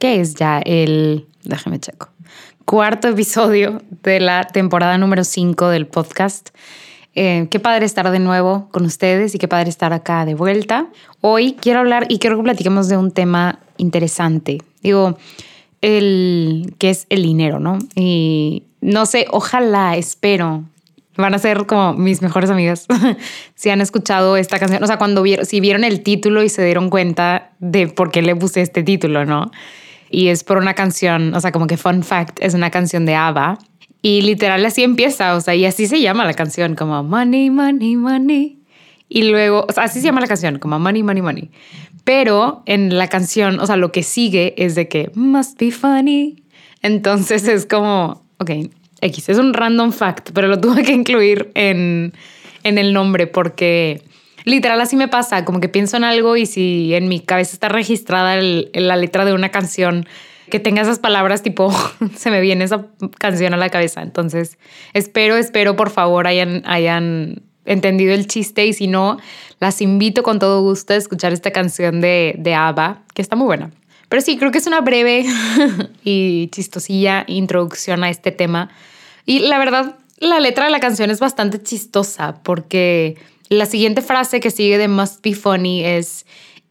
que es ya el, déjame checo, cuarto episodio de la temporada número 5 del podcast. Eh, qué padre estar de nuevo con ustedes y qué padre estar acá de vuelta. Hoy quiero hablar y quiero que platiquemos de un tema interesante. Digo, el que es el dinero, ¿no? Y no sé, ojalá, espero. Van a ser como mis mejores amigas si han escuchado esta canción. O sea, cuando vieron, si vieron el título y se dieron cuenta de por qué le puse este título, ¿no? Y es por una canción, o sea, como que fun fact, es una canción de ABBA y literal así empieza, o sea, y así se llama la canción, como Money, Money, Money. Y luego, o sea, así se llama la canción, como Money, Money, Money. Pero en la canción, o sea, lo que sigue es de que Must be funny. Entonces es como, ok, X, es un random fact, pero lo tuve que incluir en, en el nombre porque Literal así me pasa, como que pienso en algo y si en mi cabeza está registrada la letra de una canción que tenga esas palabras, tipo, se me viene esa canción a la cabeza. Entonces, espero, espero, por favor, hayan, hayan entendido el chiste y si no, las invito con todo gusto a escuchar esta canción de, de ABBA, que está muy buena. Pero sí, creo que es una breve y chistosilla introducción a este tema. Y la verdad, la letra de la canción es bastante chistosa porque la siguiente frase que sigue de Must Be Funny es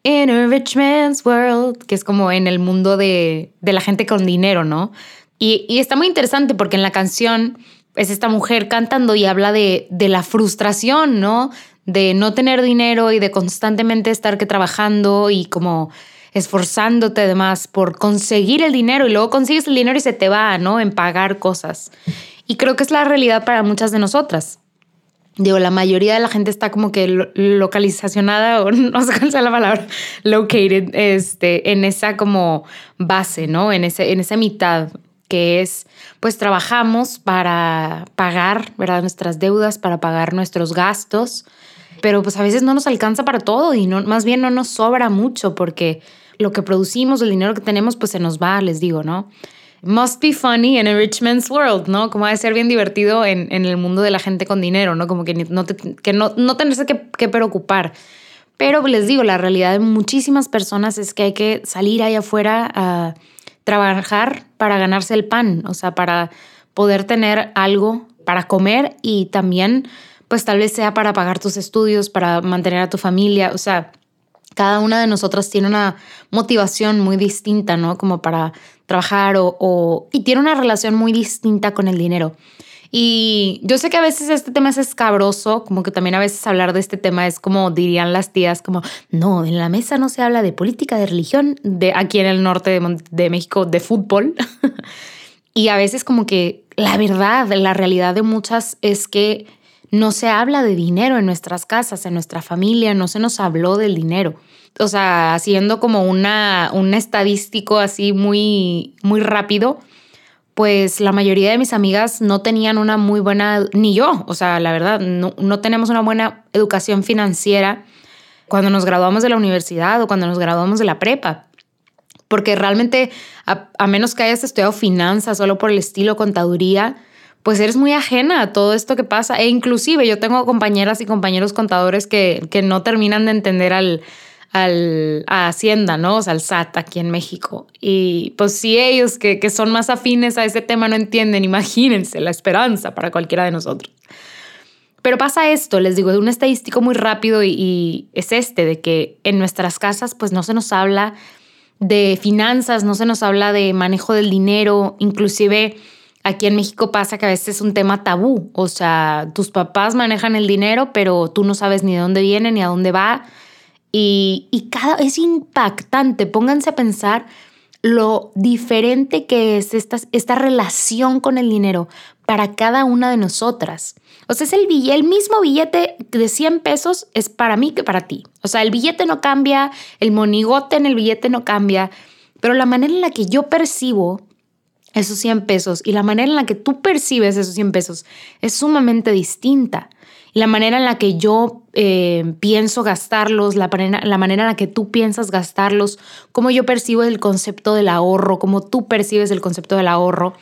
In a rich man's world, que es como en el mundo de, la gente con dinero, ¿no? Y, está muy interesante porque en la canción es esta mujer cantando y habla de, de la frustración, ¿no? De no tener dinero y de constantemente estar que trabajando y como esforzándote además por conseguir el dinero y luego consigues el dinero y se te va, ¿no? En pagar cosas. Y creo que es la realidad para muchas de nosotras digo, la mayoría de la gente está como que localizacionada, o no sé cuál sea la palabra, located, este, en esa como base, ¿no? En, ese, en esa mitad que es, pues trabajamos para pagar, ¿verdad? Nuestras deudas, para pagar nuestros gastos, pero pues a veces no nos alcanza para todo y no, más bien no nos sobra mucho porque lo que producimos, el dinero que tenemos, pues se nos va, les digo, ¿no? Must be funny in a rich man's world, ¿no? Como ha de ser bien divertido en, en, el mundo de la gente con dinero, ¿no? Como que no, que no, no tenerse que, que, preocupar. Pero les digo, la realidad de muchísimas personas es que hay que salir allá afuera a trabajar para ganarse el pan, o sea, para poder tener algo para comer y también, pues tal vez sea para pagar tus estudios, para mantener a tu familia, o sea, cada una de nosotras tiene una motivación muy distinta, ¿no? Como para trabajar o, y tiene una relación muy distinta con el dinero. Y yo sé que a veces este tema es escabroso, como que también a veces hablar de este tema es como dirían las tías, como, no, en la mesa no se habla de política, de religión, de aquí en el norte de, de México, de fútbol. y a veces como que la verdad, la realidad de muchas es que no se habla de dinero en nuestras casas, en nuestra familia, no se nos habló del dinero. O sea, haciendo como una, un estadístico así muy, muy rápido, pues la mayoría de mis amigas no tenían una muy buena, ni yo, o sea, la verdad, no, no tenemos una buena educación financiera cuando nos graduamos de la universidad o cuando nos graduamos de la prepa. Porque realmente, a, a menos que hayas estudiado finanzas solo por el estilo contaduría, pues eres muy ajena a todo esto que pasa. E inclusive yo tengo compañeras y compañeros contadores que, que no terminan de entender al, al, a Hacienda, ¿no? O sea, al SAT aquí en México. Y pues si ellos que, que son más afines a ese tema no entienden, imagínense la esperanza para cualquiera de nosotros. Pero pasa esto, les digo, de un estadístico muy rápido y, y, es este, de que en nuestras casas pues no se nos habla de finanzas, no se nos habla de manejo del dinero, inclusive aquí en México pasa que a veces es un tema tabú, o sea, tus papás manejan el dinero, pero tú no sabes ni de dónde viene ni a dónde va. Y, y cada, es impactante, pónganse a pensar lo diferente que es esta, esta relación con el dinero para cada una de nosotras. O sea, es el, billete, el mismo billete de 100 pesos es para mí que para ti. O sea, el billete no cambia, el monigote en el billete no cambia, pero la manera en la que yo percibo esos 100 pesos y la manera en la que tú percibes esos 100 pesos es sumamente distinta. La manera en la que yo eh, pienso gastarlos, la manera, la manera en la que tú piensas gastarlos, cómo yo percibo el concepto del ahorro, cómo tú percibes el concepto del ahorro.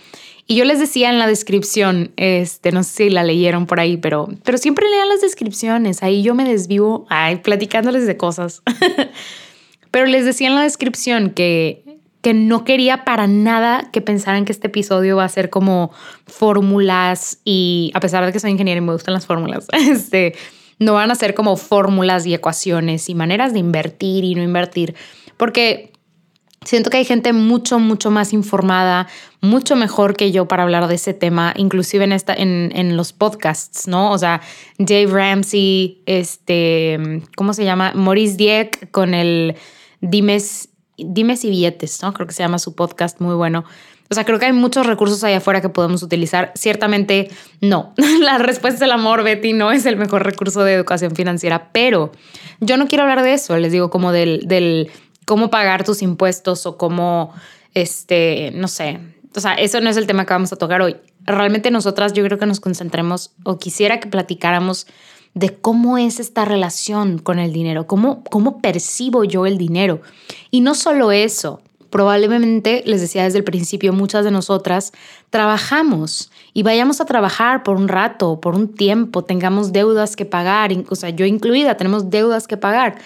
Y yo les decía en la descripción, este, no sé si la leyeron por ahí, pero, pero siempre lean las descripciones. Ahí yo me desvivo, ay, platicándoles de cosas. pero les decía en la descripción que, que no quería para nada que pensaran que este episodio va a ser como fórmulas y a pesar de que soy ingeniera y me gustan las fórmulas, este, no van a ser como fórmulas y ecuaciones y maneras de invertir y no invertir, porque Siento que hay gente mucho, mucho más informada, mucho mejor que yo para hablar de ese tema, inclusive en, esta, en, en los podcasts, ¿no? O sea, Dave Ramsey, este, ¿cómo se llama? Maurice Dieck con el Dimes, Dimes y Billetes, ¿no? Creo que se llama su podcast muy bueno. O sea, creo que hay muchos recursos ahí afuera que podemos utilizar. Ciertamente no. La respuesta del amor, Betty, no es el mejor recurso de educación financiera, pero yo no quiero hablar de eso. Les digo como del, del cómo pagar tus impuestos o cómo, este, no sé, o sea, eso no es el tema que vamos a tocar hoy. Realmente nosotras yo creo que nos concentremos o quisiera que platicáramos de cómo es esta relación con el dinero, cómo, cómo percibo yo el dinero. Y no solo eso, probablemente, les decía desde el principio, muchas de nosotras trabajamos y vayamos a trabajar por un rato, por un tiempo, tengamos deudas que pagar, o sea, yo incluida, tenemos deudas que pagar.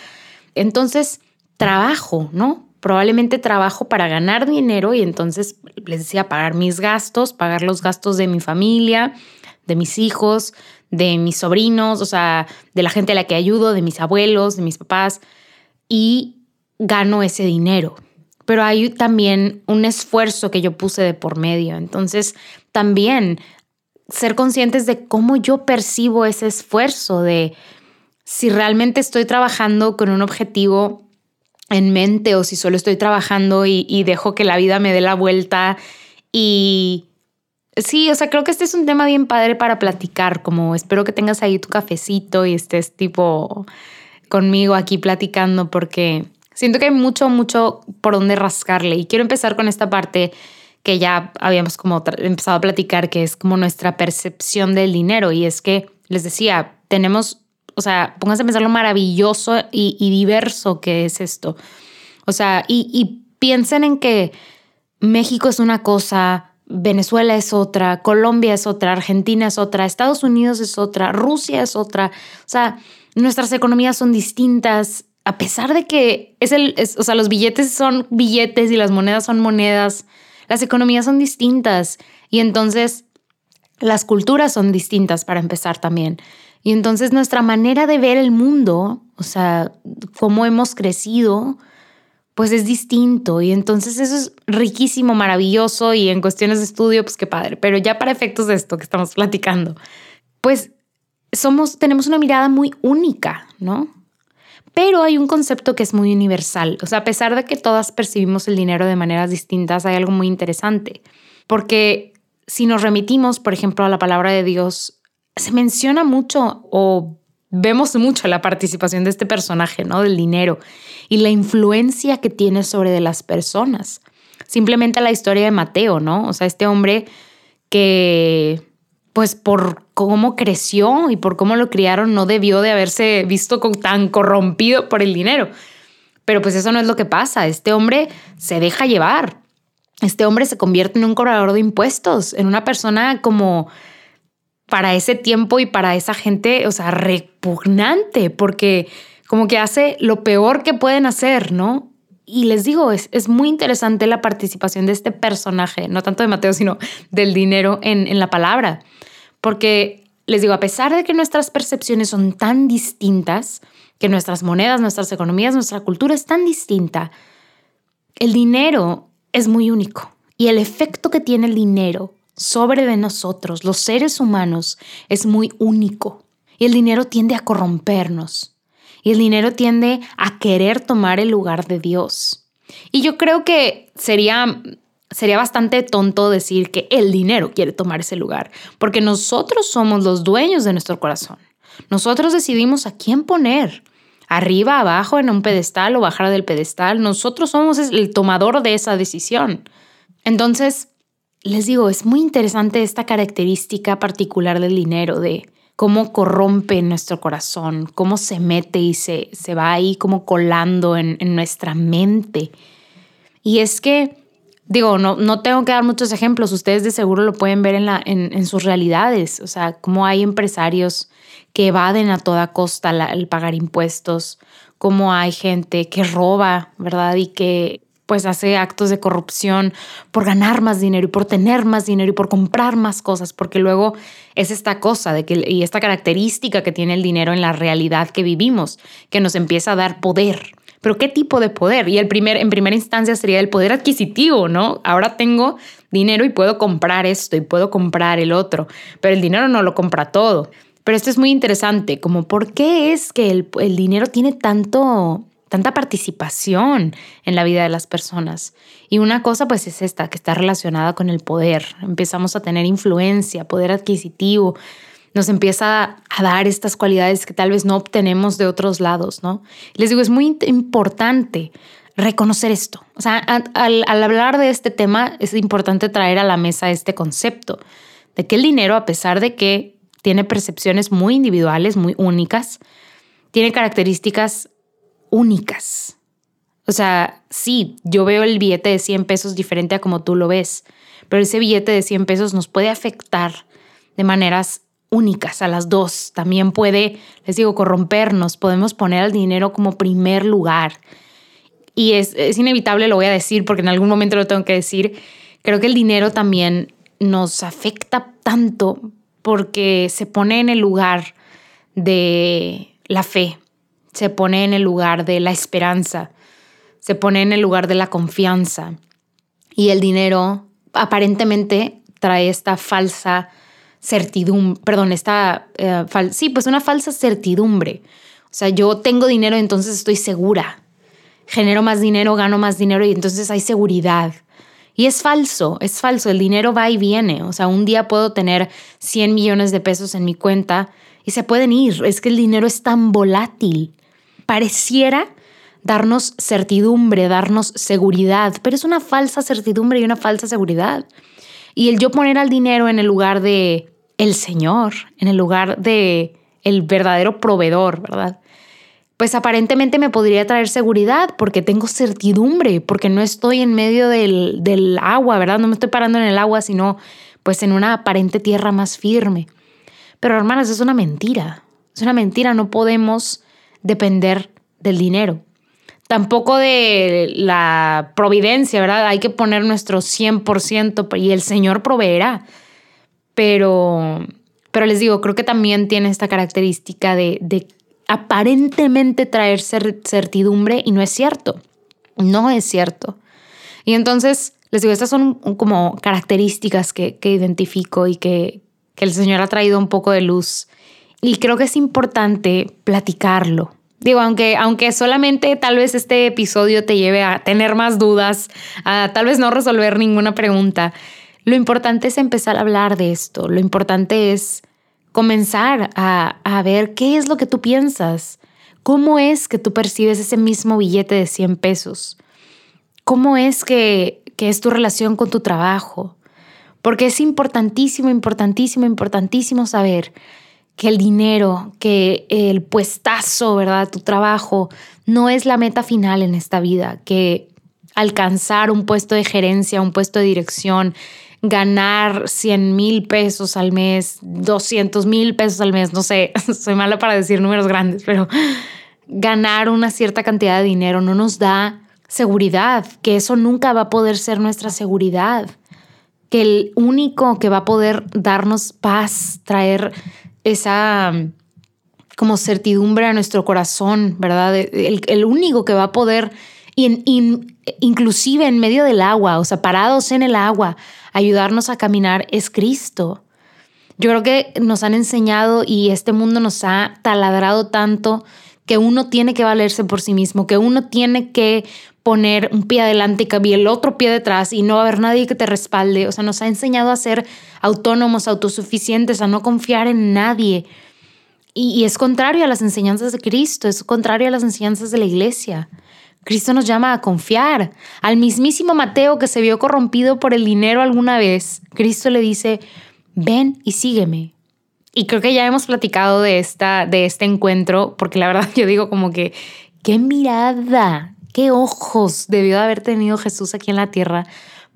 Entonces, trabajo, ¿no? Probablemente trabajo para ganar dinero y entonces les decía pagar mis gastos, pagar los gastos de mi familia, de mis hijos, de mis sobrinos, o sea, de la gente a la que ayudo, de mis abuelos, de mis papás, y gano ese dinero. Pero hay también un esfuerzo que yo puse de por medio. Entonces, también ser conscientes de cómo yo percibo ese esfuerzo, de si realmente estoy trabajando con un objetivo en mente o si solo estoy trabajando y, dejo que la vida me dé la vuelta. Y sí, o sea, creo que este es un tema bien padre para platicar, como espero que tengas ahí tu cafecito y estés tipo conmigo aquí platicando porque siento que hay mucho, mucho por donde rascarle y quiero empezar con esta parte que ya habíamos como empezado a platicar, que es como nuestra percepción del dinero y es que les decía, tenemos o sea, pónganse a pensar lo maravilloso y, diverso que es esto. O sea, y, piensen en que México es una cosa, Venezuela es otra, Colombia es otra, Argentina es otra, Estados Unidos es otra, Rusia es otra. O sea, nuestras economías son distintas, a pesar de que es el, o sea, los billetes son billetes y las monedas son monedas, las economías son distintas y entonces las culturas son distintas para empezar también. Y entonces nuestra manera de ver el mundo, o sea, cómo hemos crecido, pues es distinto. Y entonces eso es riquísimo, maravilloso y en cuestiones de estudio, pues qué padre. Pero ya para efectos de esto que estamos platicando, pues somos, tenemos una mirada muy única, ¿no? Pero hay un concepto que es muy universal. O sea, a pesar de que todas percibimos el dinero de maneras distintas, hay algo muy interesante. Porque si nos remitimos, por ejemplo, a la palabra de Dios, se menciona mucho o vemos mucho la participación de este personaje, ¿no? Del dinero y la influencia que tiene sobre de las personas. Simplemente la historia de Mateo, ¿no? O sea, este hombre que, pues por cómo creció y por cómo lo criaron, no debió de haberse visto tan corrompido por el dinero. Pero pues eso no es lo que pasa. Este hombre se deja llevar. Este hombre se convierte en un cobrador de impuestos, en una persona como para ese tiempo y para esa gente, o sea, repugnante, porque como que hace lo peor que pueden hacer, ¿no? Y les digo, es, es muy interesante la participación de este personaje, no tanto de Mateo, sino del dinero en, en la palabra, porque les digo, a pesar de que nuestras percepciones son tan distintas, que nuestras monedas, nuestras economías, nuestra cultura es tan distinta, el dinero es muy único y el efecto que tiene el dinero sobre de nosotros, los seres humanos, es muy único. Y el dinero tiende a corrompernos. Y el dinero tiende a querer tomar el lugar de Dios. Y yo creo que sería, sería bastante tonto decir que el dinero quiere tomar ese lugar, porque nosotros somos los dueños de nuestro corazón. Nosotros decidimos a quién poner, arriba, abajo, en un pedestal o bajar del pedestal. Nosotros somos el tomador de esa decisión. Entonces, les digo, es muy interesante esta característica particular del dinero, de cómo corrompe nuestro corazón, cómo se mete y se, se va ahí como colando en, nuestra mente. Y es que, digo, no, no tengo que dar muchos ejemplos, ustedes de seguro lo pueden ver en, la, en, sus realidades, o sea, cómo hay empresarios que evaden a toda costa el pagar impuestos, cómo hay gente que roba, ¿verdad? Y que pues hace actos de corrupción por ganar más dinero y por tener más dinero y por comprar más cosas, porque luego es esta cosa de que, y esta característica que tiene el dinero en la realidad que vivimos, que nos empieza a dar poder. Pero ¿qué tipo de poder? Y el primer, en primera instancia sería el poder adquisitivo, ¿no? Ahora tengo dinero y puedo comprar esto y puedo comprar el otro, pero el dinero no lo compra todo. Pero esto es muy interesante, como por qué es que el, el dinero tiene tanto, tanta participación en la vida de las personas. Y una cosa pues es esta, que está relacionada con el poder. Empezamos a tener influencia, poder adquisitivo, nos empieza a dar estas cualidades que tal vez no obtenemos de otros lados, ¿no? Les digo, es muy importante reconocer esto. O sea, al, al hablar de este tema es importante traer a la mesa este concepto de que el dinero, a pesar de que tiene percepciones muy individuales, muy únicas, tiene características únicas. O sea, sí, yo veo el billete de 100 pesos diferente a como tú lo ves, pero ese billete de 100 pesos nos puede afectar de maneras únicas a las dos. También puede, les digo, corrompernos, podemos poner al dinero como primer lugar. Y es, es inevitable, lo voy a decir porque en algún momento lo tengo que decir, creo que el dinero también nos afecta tanto porque se pone en el lugar de la fe, se pone en el lugar de la esperanza, se pone en el lugar de la confianza. Y el dinero aparentemente trae esta falsa certidumbre, perdón, esta, eh, sí, pues una falsa certidumbre. O sea, yo tengo dinero, entonces estoy segura. Genero más dinero, gano más dinero y entonces hay seguridad. Y es falso, es falso, el dinero va y viene. O sea, un día puedo tener 100 millones de pesos en mi cuenta y se pueden ir. Es que el dinero es tan volátil pareciera darnos certidumbre, darnos seguridad, pero es una falsa certidumbre y una falsa seguridad. Y el yo poner al dinero en el lugar de el Señor, en el lugar de el verdadero proveedor, ¿verdad? Pues aparentemente me podría traer seguridad porque tengo certidumbre, porque no estoy en medio del, del agua, ¿verdad? No me estoy parando en el agua, sino pues en una aparente tierra más firme. Pero hermanas, es una mentira. Es una mentira, no podemos depender del dinero. Tampoco de la providencia, ¿verdad? Hay que poner nuestro 100% y el Señor proveerá. Pero, pero les digo, creo que también tiene esta característica de, aparentemente traer certidumbre y no es cierto. No es cierto. Y entonces, les digo, estas son como características que, que identifico y que, que el Señor ha traído un poco de luz. Y creo que es importante platicarlo, Digo, aunque, aunque solamente tal vez este episodio te lleve a tener más dudas, a tal vez no resolver ninguna pregunta, lo importante es empezar a hablar de esto. Lo importante es comenzar a, a ver qué es lo que tú piensas. ¿Cómo es que tú percibes ese mismo billete de 100 pesos? ¿Cómo es que, que es tu relación con tu trabajo? Porque es importantísimo, importantísimo, importantísimo saber que el dinero, que el puestazo, ¿verdad? Tu trabajo no es la meta final en esta vida, que alcanzar un puesto de gerencia, un puesto de dirección, ganar 100 mil pesos al mes, 200 mil pesos al mes, no sé, soy mala para decir números grandes, pero ganar una cierta cantidad de dinero no nos da seguridad, que eso nunca va a poder ser nuestra seguridad, que el único que va a poder darnos paz, traer esa como certidumbre a nuestro corazón, ¿verdad? El, único que va a poder y, inclusive en medio del agua, o sea, parados en el agua, ayudarnos a caminar es Cristo. Yo creo que nos han enseñado y este mundo nos ha taladrado tanto que uno tiene que valerse por sí mismo, que uno tiene que poner un pie adelante y el otro pie detrás y no haber nadie que te respalde. O sea, nos ha enseñado a ser autónomos, autosuficientes, a no confiar en nadie. Y, y, es contrario a las enseñanzas de Cristo, es contrario a las enseñanzas de la iglesia. Cristo nos llama a confiar. Al mismísimo Mateo que se vio corrompido por el dinero alguna vez, Cristo le dice, ven y sígueme. Y creo que ya hemos platicado de, esta, de este encuentro, porque la verdad yo digo como que, qué mirada, qué ojos debió de haber tenido Jesús aquí en la tierra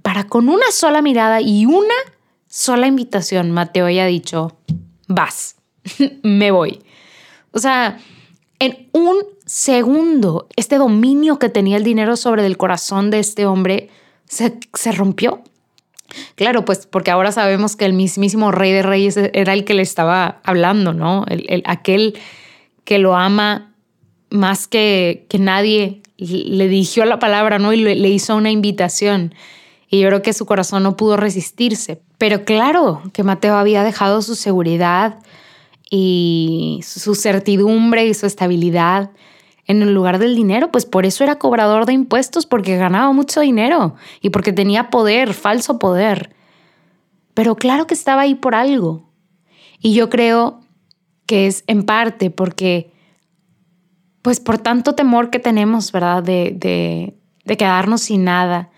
para con una sola mirada y una sola invitación, Mateo haya dicho, vas, me voy. O sea, en un segundo, este dominio que tenía el dinero sobre el corazón de este hombre se, se rompió. Claro, pues porque ahora sabemos que el mismísimo rey de reyes era el que le estaba hablando, ¿no? El, aquel que lo ama más que, que nadie le dirigió la palabra, ¿no? Y le, le hizo una invitación. Y yo creo que su corazón no pudo resistirse. Pero claro que Mateo había dejado su seguridad y su certidumbre y su estabilidad en el lugar del dinero, pues por eso era cobrador de impuestos, porque ganaba mucho dinero y porque tenía poder, falso poder. Pero claro que estaba ahí por algo. Y yo creo que es en parte porque, pues por tanto temor que tenemos, ¿verdad? De, de, quedarnos sin nada,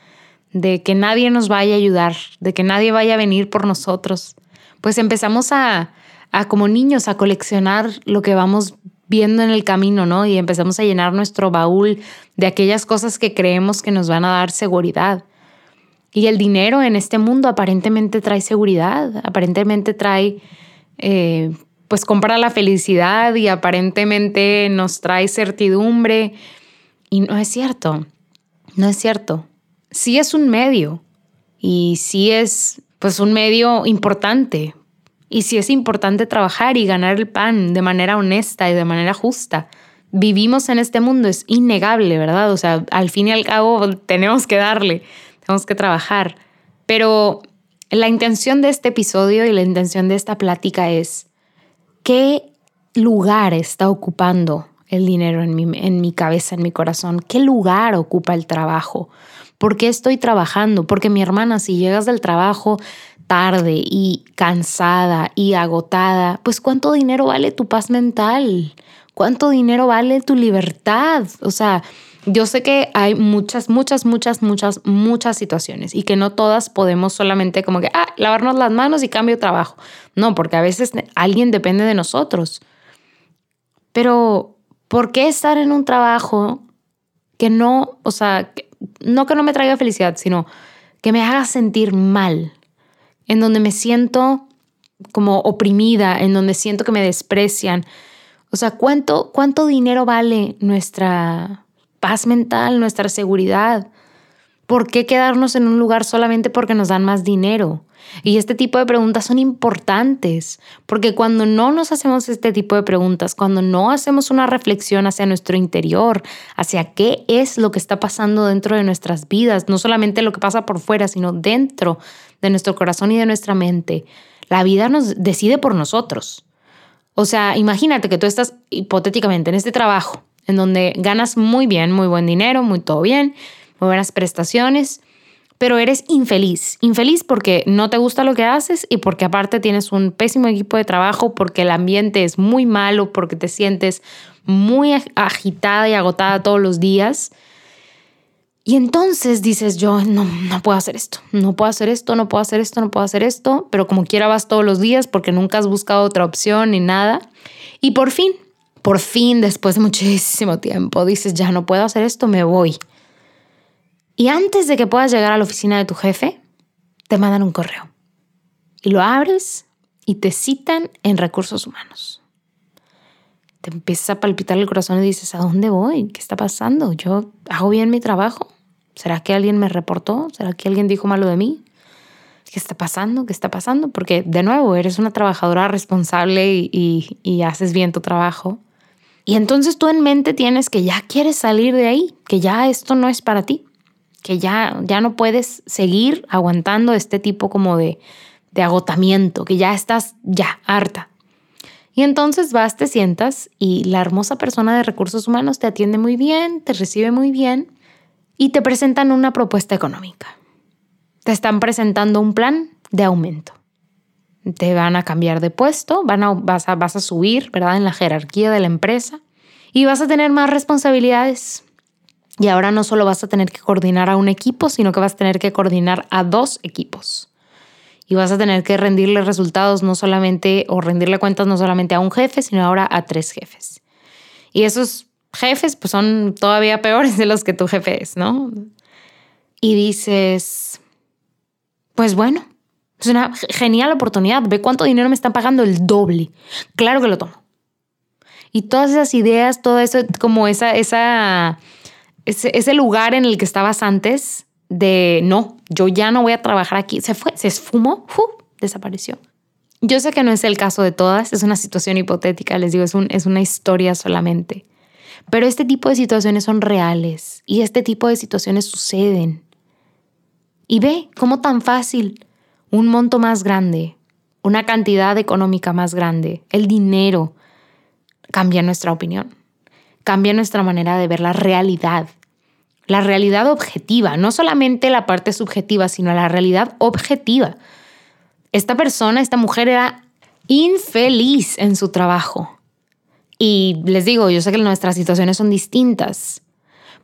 de que nadie nos vaya a ayudar, de que nadie vaya a venir por nosotros, pues empezamos a, a como niños a coleccionar lo que vamos viendo en el camino, ¿no? Y empezamos a llenar nuestro baúl de aquellas cosas que creemos que nos van a dar seguridad. Y el dinero en este mundo aparentemente trae seguridad, aparentemente trae, eh, pues compra la felicidad y aparentemente nos trae certidumbre. Y no es cierto, no es cierto. Sí es un medio y sí es pues un medio importante, y si es importante trabajar y ganar el pan de manera honesta y de manera justa. Vivimos en este mundo, es innegable, ¿verdad? O sea, al fin y al cabo tenemos que darle, tenemos que trabajar. Pero la intención de este episodio y la intención de esta plática es, ¿qué lugar está ocupando el dinero en mi, en mi cabeza, en mi corazón? ¿Qué lugar ocupa el trabajo? ¿Por qué estoy trabajando? Porque mi hermana, si llegas del trabajo, tarde y cansada y agotada, pues ¿cuánto dinero vale tu paz mental? ¿Cuánto dinero vale tu libertad? O sea, yo sé que hay muchas, muchas, muchas, muchas, muchas situaciones y que no todas podemos solamente como que, ah, lavarnos las manos y cambio trabajo. No, porque a veces alguien depende de nosotros. Pero, ¿por qué estar en un trabajo que no, o sea, no que no me traiga felicidad, sino que me haga sentir mal? en donde me siento como oprimida, en donde siento que me desprecian. O sea, ¿cuánto, cuánto dinero vale nuestra paz mental, nuestra seguridad? ¿Por qué quedarnos en un lugar solamente porque nos dan más dinero? Y este tipo de preguntas son importantes, porque cuando no nos hacemos este tipo de preguntas, cuando no hacemos una reflexión hacia nuestro interior, hacia qué es lo que está pasando dentro de nuestras vidas, no solamente lo que pasa por fuera, sino dentro de nuestro corazón y de nuestra mente, la vida nos decide por nosotros. O sea, imagínate que tú estás hipotéticamente en este trabajo, en donde ganas muy bien, muy buen dinero, muy todo bien, muy buenas prestaciones, pero eres infeliz. Infeliz porque no te gusta lo que haces y porque aparte tienes un pésimo equipo de trabajo, porque el ambiente es muy malo, porque te sientes muy agitada y agotada todos los días. Y entonces dices, yo no, no puedo hacer esto, no puedo hacer esto, no puedo hacer esto, no puedo hacer esto, pero como quiera vas todos los días porque nunca has buscado otra opción ni nada. Y por fin, por fin, después de muchísimo tiempo, dices, ya no puedo hacer esto, me voy. Y antes de que puedas llegar a la oficina de tu jefe, te mandan un correo. Y lo abres y te citan en recursos humanos. Te empieza a palpitar el corazón y dices, ¿a dónde voy? ¿Qué está pasando? ¿Yo hago bien mi trabajo? ¿Será que alguien me reportó? ¿Será que alguien dijo malo de mí? ¿Qué está pasando? ¿Qué está pasando? Porque de nuevo, eres una trabajadora responsable y, y haces bien tu trabajo. Y entonces tú en mente tienes que ya quieres salir de ahí, que ya esto no es para ti, que ya, ya no puedes seguir aguantando este tipo como de, de agotamiento, que ya estás ya harta. Y entonces vas, te sientas y la hermosa persona de recursos humanos te atiende muy bien, te recibe muy bien y te presentan una propuesta económica. Te están presentando un plan de aumento te van a cambiar de puesto, van a, vas, a, vas a subir, ¿verdad? En la jerarquía de la empresa y vas a tener más responsabilidades. Y ahora no solo vas a tener que coordinar a un equipo, sino que vas a tener que coordinar a dos equipos. Y vas a tener que rendirle resultados no solamente, o rendirle cuentas no solamente a un jefe, sino ahora a tres jefes. Y esos jefes pues son todavía peores de los que tu jefe es, ¿no? Y dices, pues bueno, es una genial oportunidad. Ve cuánto dinero me están pagando el doble. Claro que lo tomo. Y todas esas ideas, todo eso, como esa, esa, ese, lugar en el que estabas antes de no, yo ya no voy a trabajar aquí, se fue, se esfumó, desapareció. Yo sé que no es el caso de todas, es una situación hipotética, les digo, es, un, es una historia solamente. Pero este tipo de situaciones son reales y este tipo de situaciones suceden. Y ve cómo tan fácil un monto más grande, una cantidad económica más grande, el dinero, cambia nuestra opinión, cambia nuestra manera de ver la realidad, la realidad objetiva, no solamente la parte subjetiva, sino la realidad objetiva. Esta persona, esta mujer era infeliz en su trabajo. Y les digo, yo sé que nuestras situaciones son distintas,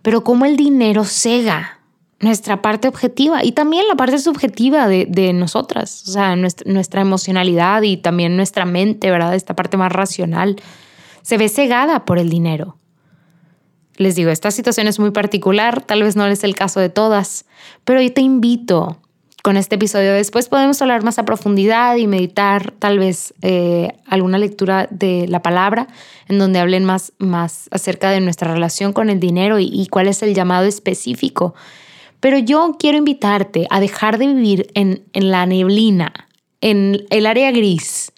pero cómo el dinero cega nuestra parte objetiva y también la parte subjetiva de, nosotras, o sea, nuestra, emocionalidad y también nuestra mente, ¿verdad? Esta parte más racional, se ve cegada por el dinero. Les digo, esta situación es muy particular, tal vez no es el caso de todas, pero yo te invito con este episodio. Después podemos hablar más a profundidad y meditar tal vez eh, alguna lectura de la palabra en donde hablen más, más acerca de nuestra relación con el dinero y cuál es el llamado específico pero yo quiero invitarte a dejar de vivir en, la neblina, en el área gris,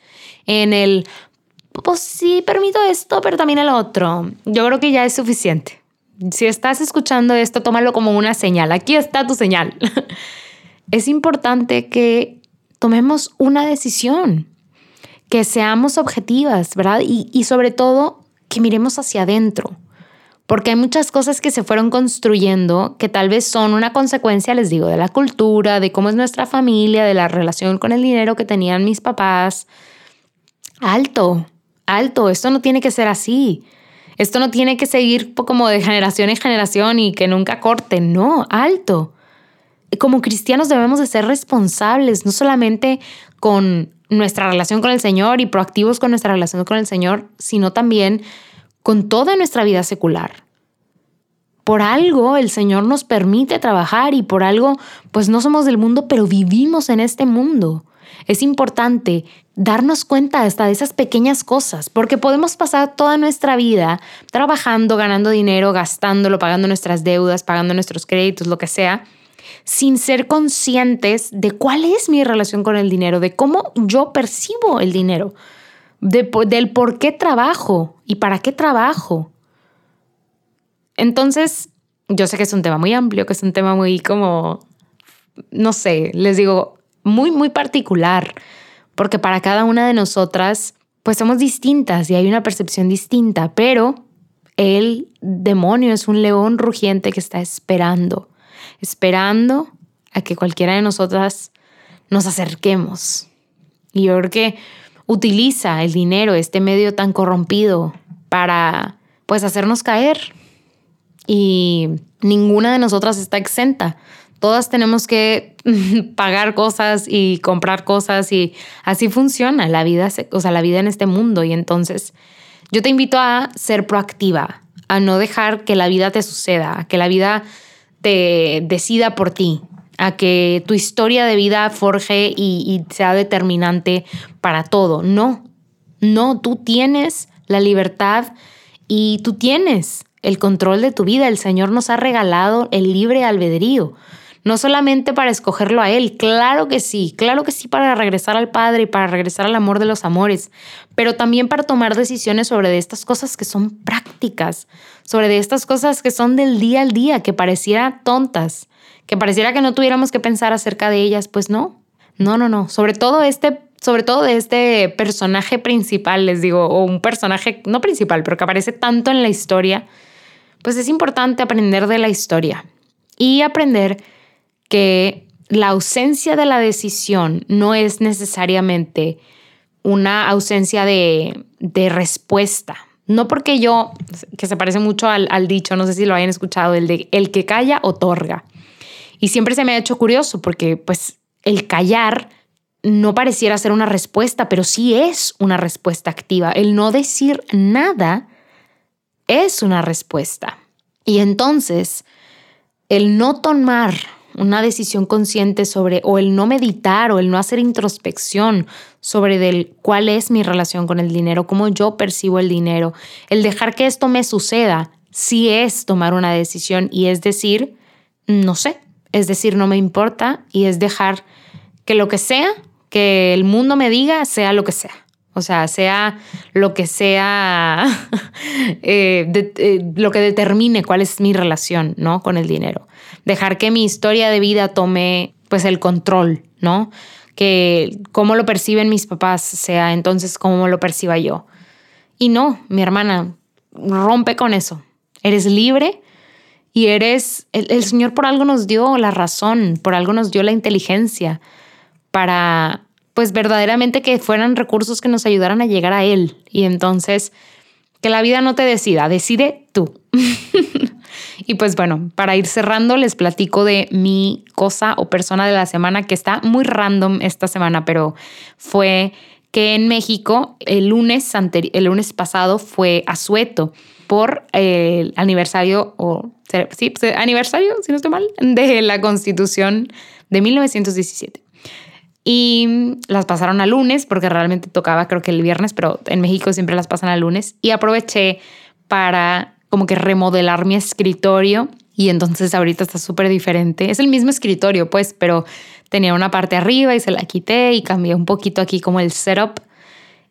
en el, pues sí, permito esto, pero también el otro. Yo creo que ya es suficiente. Si estás escuchando esto, tómalo como una señal. Aquí está tu señal. es importante que tomemos una decisión, que seamos objetivas, ¿verdad? Y, y sobre todo, que miremos hacia adentro porque hay muchas cosas que se fueron construyendo que tal vez son una consecuencia, les digo, de la cultura, de cómo es nuestra familia, de la relación con el dinero que tenían mis papás. Alto, alto, esto no tiene que ser así. Esto no tiene que seguir como de generación en generación y que nunca corte, no, alto. Como cristianos debemos de ser responsables, no solamente con nuestra relación con el Señor y proactivos con nuestra relación con el Señor, sino también con toda nuestra vida secular. Por algo el Señor nos permite trabajar y por algo pues no somos del mundo, pero vivimos en este mundo. Es importante darnos cuenta hasta de esas pequeñas cosas, porque podemos pasar toda nuestra vida trabajando, ganando dinero, gastándolo, pagando nuestras deudas, pagando nuestros créditos, lo que sea, sin ser conscientes de cuál es mi relación con el dinero, de cómo yo percibo el dinero del por qué trabajo y para qué trabajo. Entonces, yo sé que es un tema muy amplio, que es un tema muy como, no sé, les digo, muy, muy particular, porque para cada una de nosotras, pues somos distintas y hay una percepción distinta, pero el demonio es un león rugiente que está esperando, esperando a que cualquiera de nosotras nos acerquemos. Y yo creo que utiliza el dinero, este medio tan corrompido, para pues hacernos caer. Y ninguna de nosotras está exenta. Todas tenemos que pagar cosas y comprar cosas y así funciona la vida, o sea, la vida en este mundo. Y entonces yo te invito a ser proactiva, a no dejar que la vida te suceda, que la vida te decida por ti, a que tu historia de vida forje y, sea determinante para todo. No, no, tú tienes la libertad y tú tienes el control de tu vida. El Señor nos ha regalado el libre albedrío. no solamente para escogerlo a Él, claro que sí, claro que sí para regresar al Padre y para regresar al amor de los amores, pero también para tomar decisiones sobre de estas cosas que son prácticas, sobre de estas cosas que son del día al día, que pareciera tontas, que pareciera que no tuviéramos que pensar acerca de ellas, pues no, no, no, no, sobre todo este sobre todo de este personaje principal, les digo, o un personaje no principal, pero que aparece tanto en la historia, pues es importante aprender de la historia y aprender que la ausencia de la decisión no es necesariamente una ausencia de, respuesta. No porque yo, que se parece mucho al, al, dicho, no sé si lo hayan escuchado, el de el que calla otorga. Y siempre se me ha hecho curioso porque pues el callar no pareciera ser una respuesta, pero sí es una respuesta activa. El no decir nada es una respuesta. Y entonces, el no tomar una decisión consciente sobre, o el no meditar, o el no hacer introspección sobre del, cuál es mi relación con el dinero, cómo yo percibo el dinero, el dejar que esto me suceda, sí es tomar una decisión y es decir, no sé, es decir, no me importa y es dejar que lo que sea, que el mundo me diga, sea lo que sea. O sea, sea lo que sea, eh, eh, lo que determine cuál es mi relación, ¿no? Con el dinero. Dejar que mi historia de vida tome, pues, el control, ¿no? Que cómo lo perciben mis papás sea entonces cómo lo perciba yo. Y no, mi hermana, rompe con eso. Eres libre y eres, el, Señor por algo nos dio la razón, por algo nos dio la inteligencia para pues verdaderamente que fueran recursos que nos ayudaran a llegar a Él. Y entonces, que la vida no te decida, decide tú. y pues bueno, para ir cerrando, les platico de mi cosa o persona de la semana que está muy random esta semana, pero fue que en México el lunes, el lunes pasado fue asueto por el aniversario, o sí, aniversario, si no estoy mal, de la Constitución de 1917 y las pasaron a lunes porque realmente tocaba creo que el viernes, pero en México siempre las pasan a lunes. Y aproveché para como que remodelar mi escritorio y entonces ahorita está súper diferente. Es el mismo escritorio pues, pero tenía una parte arriba y se la quité y cambié un poquito aquí como el setup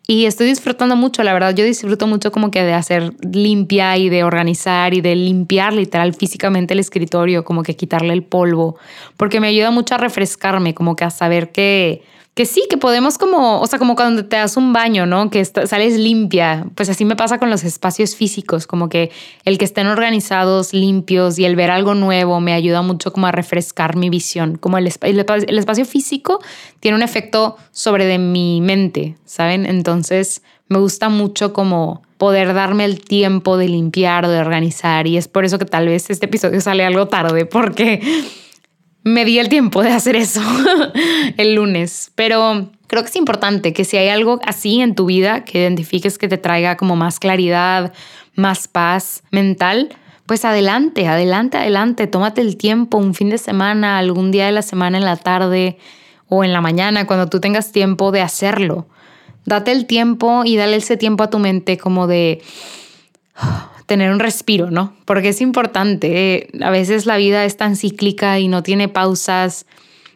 y estoy disfrutando mucho, la verdad, yo disfruto mucho como que de hacer limpia y de organizar y de limpiar literal físicamente el escritorio, como que quitarle el polvo, porque me ayuda mucho a refrescarme, como que a saber que que sí, que podemos como, o sea, como cuando te das un baño, ¿no? Que sales limpia. Pues así me pasa con los espacios físicos, como que el que estén organizados, limpios y el ver algo nuevo me ayuda mucho como a refrescar mi visión. Como el, el espacio físico tiene un efecto sobre de mi mente, ¿saben? Entonces me gusta mucho como poder darme el tiempo de limpiar, de organizar y es por eso que tal vez este episodio sale algo tarde porque me di el tiempo de hacer eso el lunes, pero creo que es importante que si hay algo así en tu vida que identifiques que te traiga como más claridad, más paz mental, pues adelante, adelante, adelante, tómate el tiempo, un fin de semana, algún día de la semana en la tarde o en la mañana, cuando tú tengas tiempo de hacerlo. Date el tiempo y dale ese tiempo a tu mente como de tener un respiro, ¿no? Porque es importante. A veces la vida es tan cíclica y no tiene pausas,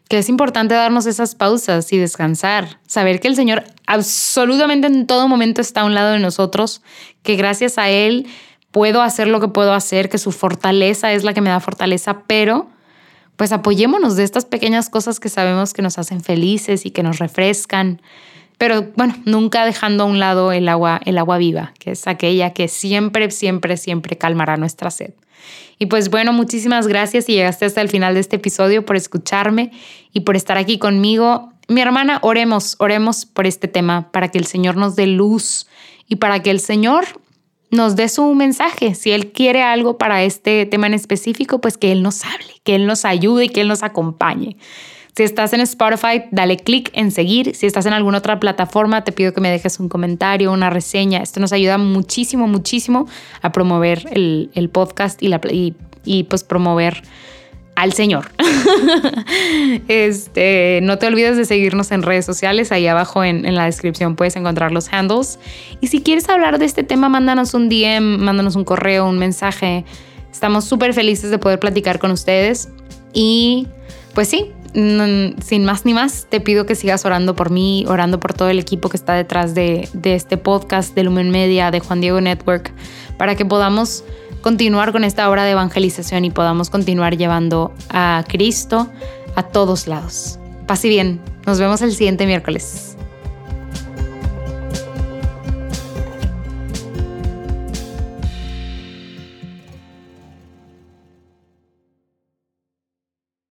que es importante darnos esas pausas y descansar. Saber que el Señor absolutamente en todo momento está a un lado de nosotros, que gracias a Él puedo hacer lo que puedo hacer, que su fortaleza es la que me da fortaleza, pero pues apoyémonos de estas pequeñas cosas que sabemos que nos hacen felices y que nos refrescan pero bueno, nunca dejando a un lado el agua, el agua viva, que es aquella que siempre, siempre, siempre calmará nuestra sed. Y pues bueno, muchísimas gracias si llegaste hasta el final de este episodio por escucharme y por estar aquí conmigo. Mi hermana, oremos, oremos por este tema, para que el Señor nos dé luz y para que el Señor nos dé su mensaje. Si Él quiere algo para este tema en específico, pues que Él nos hable, que Él nos ayude y que Él nos acompañe. Si estás en Spotify, dale click en seguir. Si estás en alguna otra plataforma, te pido que me dejes un comentario, una reseña. Esto nos ayuda muchísimo, muchísimo a promover el, podcast y, pues promover al Señor. este, no te olvides de seguirnos en redes sociales. Ahí abajo en, en, la descripción puedes encontrar los handles. Y si quieres hablar de este tema, mándanos un DM, mándanos un correo, un mensaje. Estamos súper felices de poder platicar con ustedes. Y pues sí, sin más ni más, te pido que sigas orando por mí, orando por todo el equipo que está detrás de, de este podcast de Lumen Media, de Juan Diego Network, para que podamos continuar con esta obra de evangelización y podamos continuar llevando a Cristo a todos lados. Paz y bien, nos vemos el siguiente miércoles.